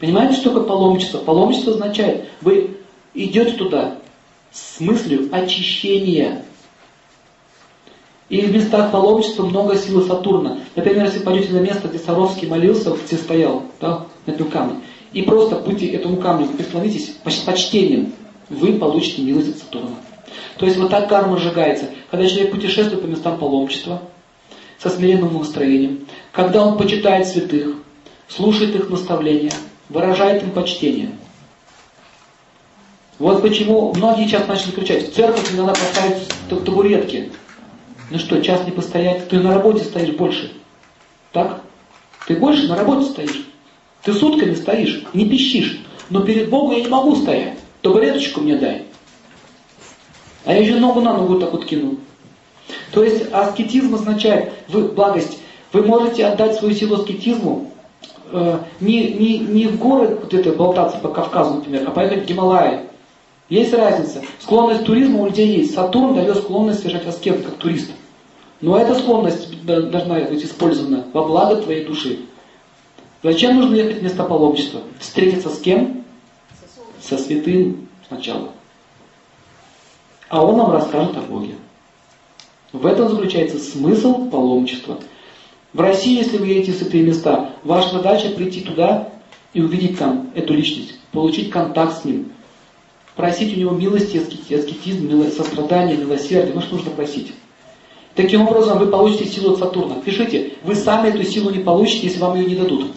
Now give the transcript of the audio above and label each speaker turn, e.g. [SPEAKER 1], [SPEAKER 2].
[SPEAKER 1] Понимаете, что такое паломничество? Паломничество означает, вы идете туда с мыслью очищения. И в местах паломничества много силы Сатурна. Например, если пойдете на место, где Саровский молился, где стоял, да, на этом камне, и просто будете этому камню преклонитесь с почтением, вы получите милость от Сатурна. То есть вот так карма сжигается. Когда человек путешествует по местам паломничества, со смиренным настроением, когда он почитает святых, слушает их наставления, выражает им почтение. Вот почему многие сейчас начали кричать, в церковь не надо поставить табуретки. Ну что, час не постоять, ты на работе стоишь больше. Так? Ты больше на работе стоишь. Ты сутками стоишь, не пищишь. Но перед Богом я не могу стоять. Табуреточку мне дай. А я еще ногу на ногу так вот кину. То есть аскетизм означает вы, благость. Вы можете отдать свою силу аскетизму э, не, не, не в горы вот это болтаться по Кавказу, например, а поехать в Гималаи. Есть разница. Склонность к туризму у людей есть. Сатурн дает склонность совершать аскет как турист. Но эта склонность должна быть использована во благо твоей души. Зачем нужно ехать в место паломничества? Встретиться с кем? Со святым сначала. А он нам расскажет о Боге. В этом заключается смысл паломничества. В России, если вы едете в святые места, ваша задача прийти туда и увидеть там эту личность, получить контакт с ним, просить у него милости, аскетизм, сострадание, милосердие, ну что нужно просить. Таким образом, вы получите силу от Сатурна. Пишите, вы сами эту силу не получите, если вам ее не дадут.